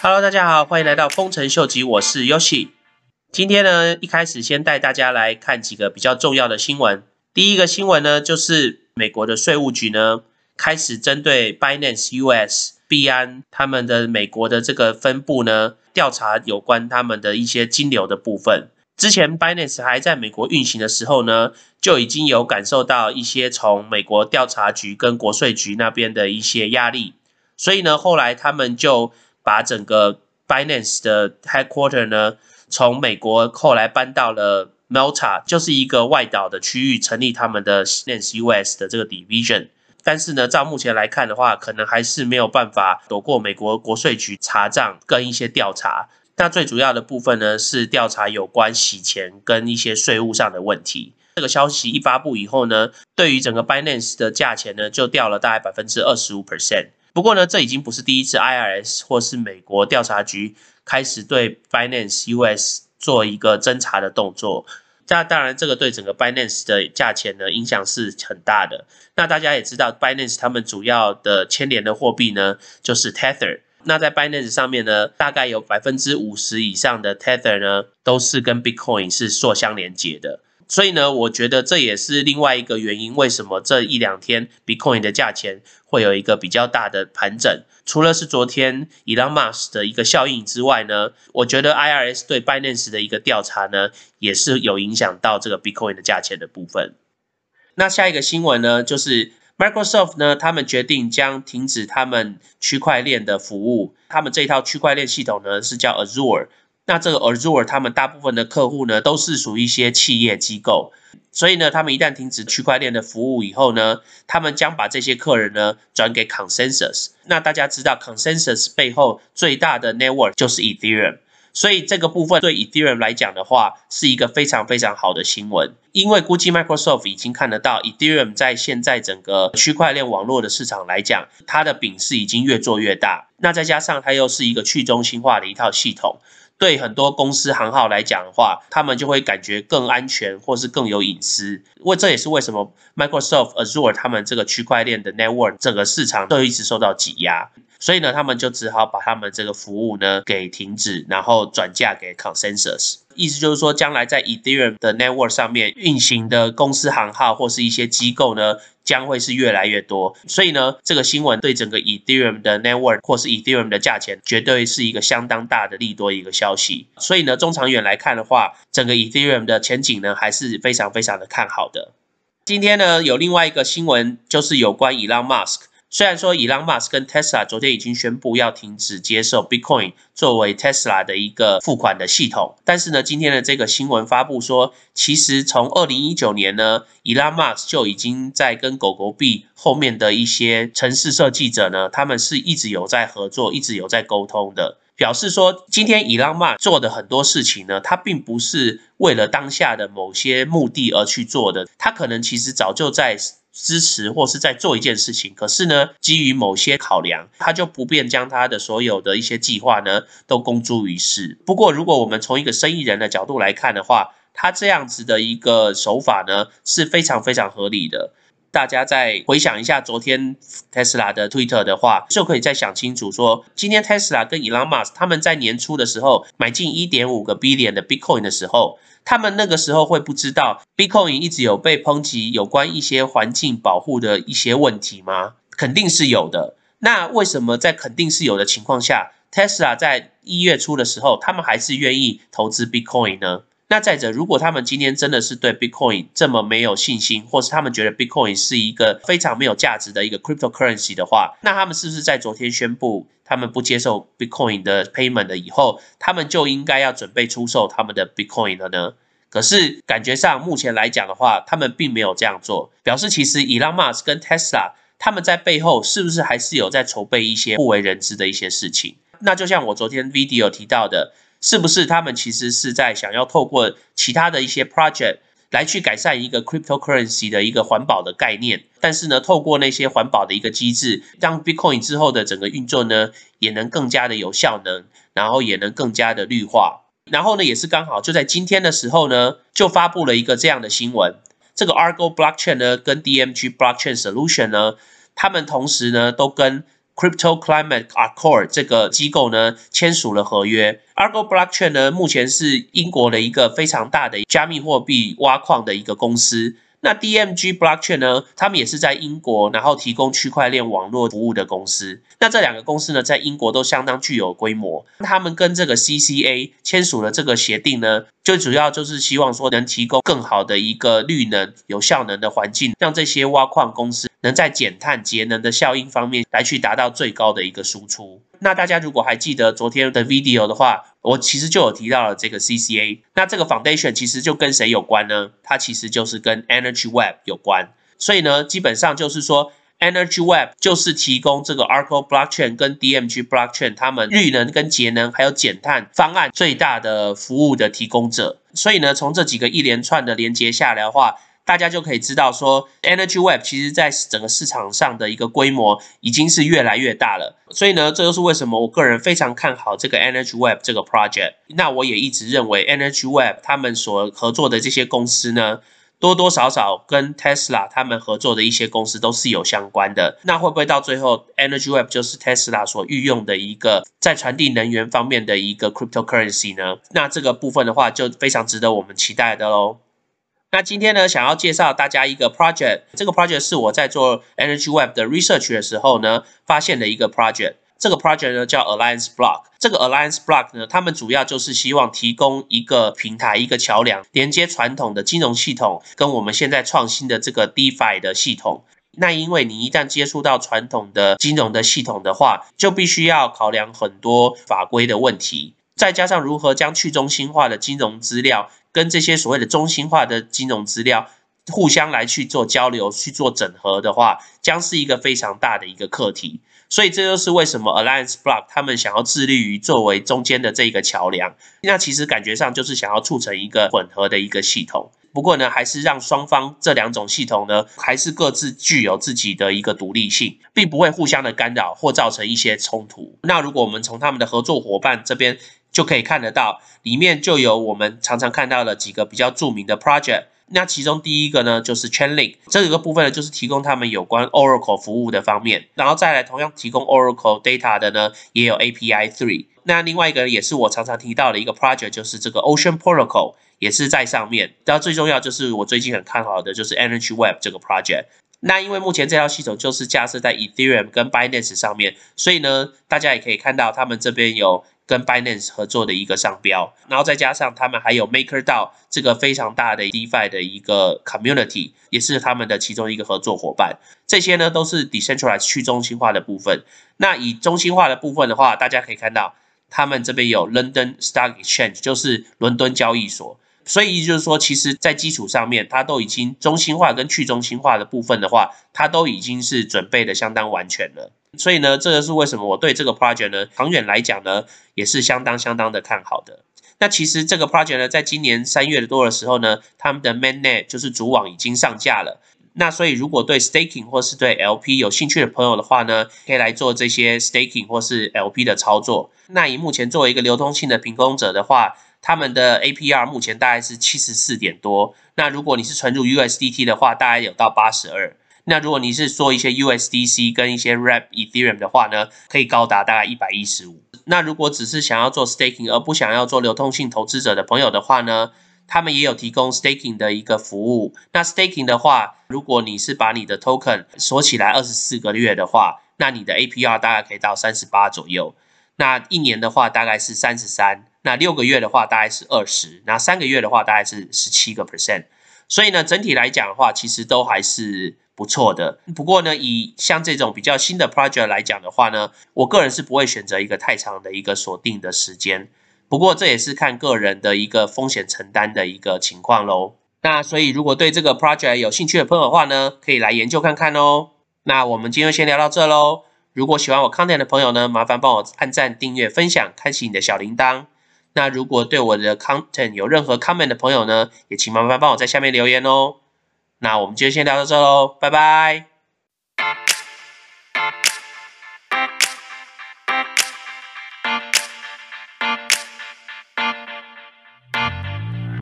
Hello，大家好，欢迎来到丰臣秀吉，我是 Yoshi。今天呢，一开始先带大家来看几个比较重要的新闻。第一个新闻呢，就是美国的税务局呢，开始针对 Binance US 币安他们的美国的这个分部呢，调查有关他们的一些金流的部分。之前 Binance 还在美国运行的时候呢，就已经有感受到一些从美国调查局跟国税局那边的一些压力，所以呢，后来他们就把整个 Binance 的 headquarter 呢，从美国后来搬到了 Malta，就是一个外岛的区域，成立他们的 Binance US 的这个 division。但是呢，照目前来看的话，可能还是没有办法躲过美国国税局查账跟一些调查。那最主要的部分呢，是调查有关洗钱跟一些税务上的问题。这个消息一发布以后呢，对于整个 Binance 的价钱呢，就掉了大概百分之二十五 percent。不过呢，这已经不是第一次 IRS 或是美国调查局开始对 Binance US 做一个侦查的动作。那当然，这个对整个 Binance 的价钱呢影响是很大的。那大家也知道，Binance 他们主要的牵连的货币呢就是 Tether。那在 Binance 上面呢，大概有百分之五十以上的 Tether 呢都是跟 Bitcoin 是做相连接的。所以呢，我觉得这也是另外一个原因，为什么这一两天 Bitcoin 的价钱会有一个比较大的盘整。除了是昨天 Elon Musk 的一个效应之外呢，我觉得 IRS 对 Binance 的一个调查呢，也是有影响到这个 Bitcoin 的价钱的部分。那下一个新闻呢，就是 Microsoft 呢，他们决定将停止他们区块链的服务，他们这一套区块链系统呢是叫 Azure。那这个 Azure 他们大部分的客户呢，都是属于一些企业机构，所以呢，他们一旦停止区块链的服务以后呢，他们将把这些客人呢转给 Consensus。那大家知道 Consensus 背后最大的 network 就是 Ethereum，所以这个部分对 Ethereum 来讲的话，是一个非常非常好的新闻，因为估计 Microsoft 已经看得到 Ethereum 在现在整个区块链网络的市场来讲，它的饼是已经越做越大。那再加上它又是一个去中心化的一套系统。对很多公司行号来讲的话，他们就会感觉更安全，或是更有隐私。为这也是为什么 Microsoft Azure 他们这个区块链的 network 整个市场都一直受到挤压，所以呢，他们就只好把他们这个服务呢给停止，然后转嫁给 Consensus。意思就是说，将来在 Ethereum 的 network 上面运行的公司行号或是一些机构呢。将会是越来越多，所以呢，这个新闻对整个 Ethereum 的 network 或是 Ethereum 的价钱，绝对是一个相当大的利多一个消息。所以呢，中长远来看的话，整个 Ethereum 的前景呢，还是非常非常的看好的。今天呢，有另外一个新闻，就是有关 Elon Musk。虽然说，伊朗马斯跟 Tesla 昨天已经宣布要停止接受 Bitcoin 作为 Tesla 的一个付款的系统，但是呢，今天的这个新闻发布说，其实从二零一九年呢，伊朗马斯就已经在跟狗狗币后面的一些城市设计者呢，他们是一直有在合作，一直有在沟通的，表示说，今天伊朗马做的很多事情呢，他并不是为了当下的某些目的而去做的，他可能其实早就在。支持或是在做一件事情，可是呢，基于某些考量，他就不便将他的所有的一些计划呢都公诸于世。不过，如果我们从一个生意人的角度来看的话，他这样子的一个手法呢是非常非常合理的。大家再回想一下昨天 Tesla 的 Twitter 的话，就可以再想清楚说，今天 Tesla 跟 Elon Musk 他们在年初的时候买进一点五个 billion 的 Bitcoin 的时候。他们那个时候会不知道 Bitcoin 一直有被抨击有关一些环境保护的一些问题吗？肯定是有的。那为什么在肯定是有的情况下，Tesla 在一月初的时候，他们还是愿意投资 Bitcoin 呢？那再者，如果他们今天真的是对 Bitcoin 这么没有信心，或是他们觉得 Bitcoin 是一个非常没有价值的一个 cryptocurrency 的话，那他们是不是在昨天宣布他们不接受 Bitcoin 的 payment 的以后，他们就应该要准备出售他们的 Bitcoin 了呢？可是感觉上目前来讲的话，他们并没有这样做，表示其实 Elon Musk 跟 Tesla 他们在背后是不是还是有在筹备一些不为人知的一些事情？那就像我昨天 video 提到的。是不是他们其实是在想要透过其他的一些 project 来去改善一个 cryptocurrency 的一个环保的概念？但是呢，透过那些环保的一个机制，让 Bitcoin 之后的整个运作呢，也能更加的有效能，然后也能更加的绿化。然后呢，也是刚好就在今天的时候呢，就发布了一个这样的新闻：这个 Argo Blockchain 呢，跟 DMG Blockchain Solution 呢，他们同时呢，都跟 Crypto Climate Accord 这个机构呢签署了合约。Argo Blockchain 呢目前是英国的一个非常大的加密货币挖矿的一个公司。那 DMG Blockchain 呢？他们也是在英国，然后提供区块链网络服务的公司。那这两个公司呢，在英国都相当具有规模。他们跟这个 CCA 签署了这个协定呢，最主要就是希望说能提供更好的一个绿能、有效能的环境，让这些挖矿公司能在减碳节能的效应方面来去达到最高的一个输出。那大家如果还记得昨天的 video 的话，我其实就有提到了这个 CCA。那这个 foundation 其实就跟谁有关呢？它其实就是跟 Energy Web 有关。所以呢，基本上就是说，Energy Web 就是提供这个 Arco Blockchain 跟 DMG Blockchain 他们绿能跟节能还有减碳方案最大的服务的提供者。所以呢，从这几个一连串的连接下来的话，大家就可以知道说，Energy Web 其实在整个市场上的一个规模已经是越来越大了。所以呢，这就是为什么我个人非常看好这个 Energy Web 这个 project。那我也一直认为 Energy Web 他们所合作的这些公司呢，多多少少跟 Tesla 他们合作的一些公司都是有相关的。那会不会到最后 Energy Web 就是 Tesla 所御用的一个在传递能源方面的一个 cryptocurrency 呢？那这个部分的话，就非常值得我们期待的喽。那今天呢，想要介绍大家一个 project，这个 project 是我在做 Energy Web 的 research 的时候呢，发现的一个 project。这个 project 呢叫 Alliance Block。这个 Alliance Block 呢，他们主要就是希望提供一个平台、一个桥梁，连接传统的金融系统跟我们现在创新的这个 DeFi 的系统。那因为你一旦接触到传统的金融的系统的话，就必须要考量很多法规的问题，再加上如何将去中心化的金融资料。跟这些所谓的中心化的金融资料互相来去做交流、去做整合的话，将是一个非常大的一个课题。所以这就是为什么 Alliance Block 他们想要致力于作为中间的这个桥梁。那其实感觉上就是想要促成一个混合的一个系统。不过呢，还是让双方这两种系统呢，还是各自具有自己的一个独立性，并不会互相的干扰或造成一些冲突。那如果我们从他们的合作伙伴这边，就可以看得到，里面就有我们常常看到的几个比较著名的 project。那其中第一个呢，就是 Chainlink，这个部分呢，就是提供他们有关 Oracle 服务的方面。然后再来，同样提供 Oracle data 的呢，也有 API Three。那另外一个也是我常常提到的一个 project，就是这个 Ocean Protocol，也是在上面。然后最重要就是我最近很看好的，就是 Energy Web 这个 project。那因为目前这套系统就是架设在 Ethereum 跟 Binance 上面，所以呢，大家也可以看到他们这边有。跟 Binance 合作的一个商标，然后再加上他们还有 MakerDAO 这个非常大的 DeFi 的一个 community，也是他们的其中一个合作伙伴。这些呢都是 decentralized 去中心化的部分。那以中心化的部分的话，大家可以看到，他们这边有 London Stock Exchange，就是伦敦交易所。所以意思就是说，其实，在基础上面，它都已经中心化跟去中心化的部分的话，它都已经是准备的相当完全了。所以呢，这个是为什么我对这个 project 呢，长远来讲呢，也是相当相当的看好的。那其实这个 project 呢，在今年三月多的时候呢，他们的 mainnet 就是主网已经上架了。那所以如果对 staking 或是对 LP 有兴趣的朋友的话呢，可以来做这些 staking 或是 LP 的操作。那以目前作为一个流通性的提供者的话，他们的 APR 目前大概是七十四点多，那如果你是存入 USDT 的话，大概有到八十二。那如果你是做一些 USDC 跟一些 r a p Ethereum 的话呢，可以高达大概一百一十五。那如果只是想要做 Staking 而不想要做流通性投资者的朋友的话呢，他们也有提供 Staking 的一个服务。那 Staking 的话，如果你是把你的 Token 锁起来二十四个月的话，那你的 APR 大概可以到三十八左右。那一年的话大概是三十三。那六个月的话大概是二十，那三个月的话大概是十七个 percent，所以呢，整体来讲的话，其实都还是不错的。不过呢，以像这种比较新的 project 来讲的话呢，我个人是不会选择一个太长的一个锁定的时间。不过这也是看个人的一个风险承担的一个情况喽。那所以如果对这个 project 有兴趣的朋友的话呢，可以来研究看看哦。那我们今天先聊到这喽。如果喜欢我 content 的朋友呢，麻烦帮我按赞、订阅、分享，开启你的小铃铛。那如果对我的 content 有任何 comment 的朋友呢，也请麻烦帮我在下面留言哦。那我们就先聊到这喽，拜拜。